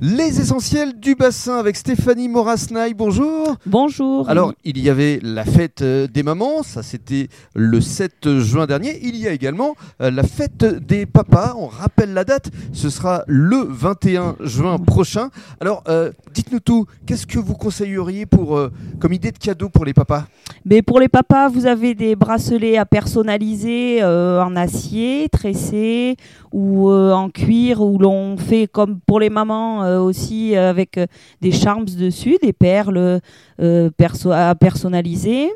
Les essentiels du bassin avec Stéphanie Morasnaï. Bonjour. Bonjour. Alors, il y avait la fête euh, des mamans, ça c'était le 7 juin dernier. Il y a également euh, la fête des papas. On rappelle la date, ce sera le 21 juin prochain. Alors, euh, dites-nous tout, qu'est-ce que vous conseilleriez pour, euh, comme idée de cadeau pour les papas? Mais pour les papas, vous avez des bracelets à personnaliser en acier, tressé ou en cuir, où l'on fait comme pour les mamans euh, aussi euh, avec euh, des charms dessus, des perles perso à personnaliser.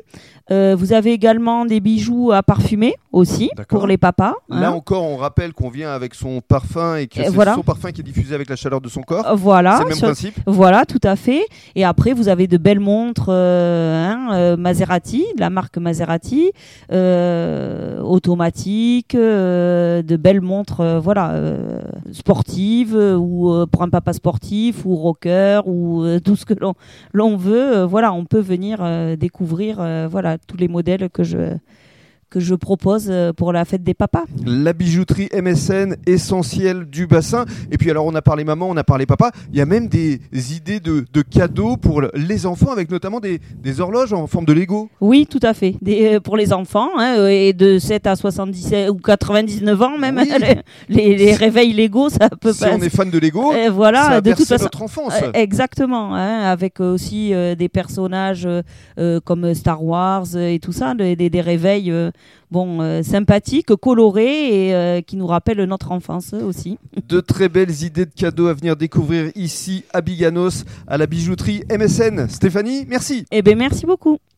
Vous avez également des bijoux à parfumer aussi pour les papas. Là hein. encore, on rappelle qu'on vient avec son parfum et que c'est voilà. son parfum qui est diffusé avec la chaleur de son corps. Voilà. c'est le même sur- principe. Voilà, tout à fait. Et après, vous avez de belles montres hein, Maserati, de la marque Maserati, automatiques, euh, de belles montres, voilà, sportives euh, ou euh, pour un papa sportif ou rocker ou euh, tout ce que l'on veut. euh, voilà, on peut venir euh, découvrir, voilà, tous les modèles que je que je propose euh, pour la fête des papas. La bijouterie MSN essentielle du bassin. Et puis alors on a parlé maman, on a parlé papa. Il y a même des idées de, de cadeaux pour le- les enfants avec notamment des, des horloges en forme de Lego. Oui, tout à fait. Des, euh, pour les enfants, hein, euh, et de 7 à 77 ou 99 ans même, Oui. les, réveils Lego, ça peut Si pas. on est fan de Lego, Euh, voilà, ça a de toute façon. notre enfance. Exactement, hein, avec aussi euh, des personnages euh, comme Star Wars et tout ça, des, des- des réveils euh, bon, euh, sympathiques, colorés et euh, qui nous rappellent notre enfance aussi. De très belles idées de cadeaux à venir découvrir ici à Biganos, à la bijouterie MSN. Stéphanie, merci. Eh bien, merci beaucoup.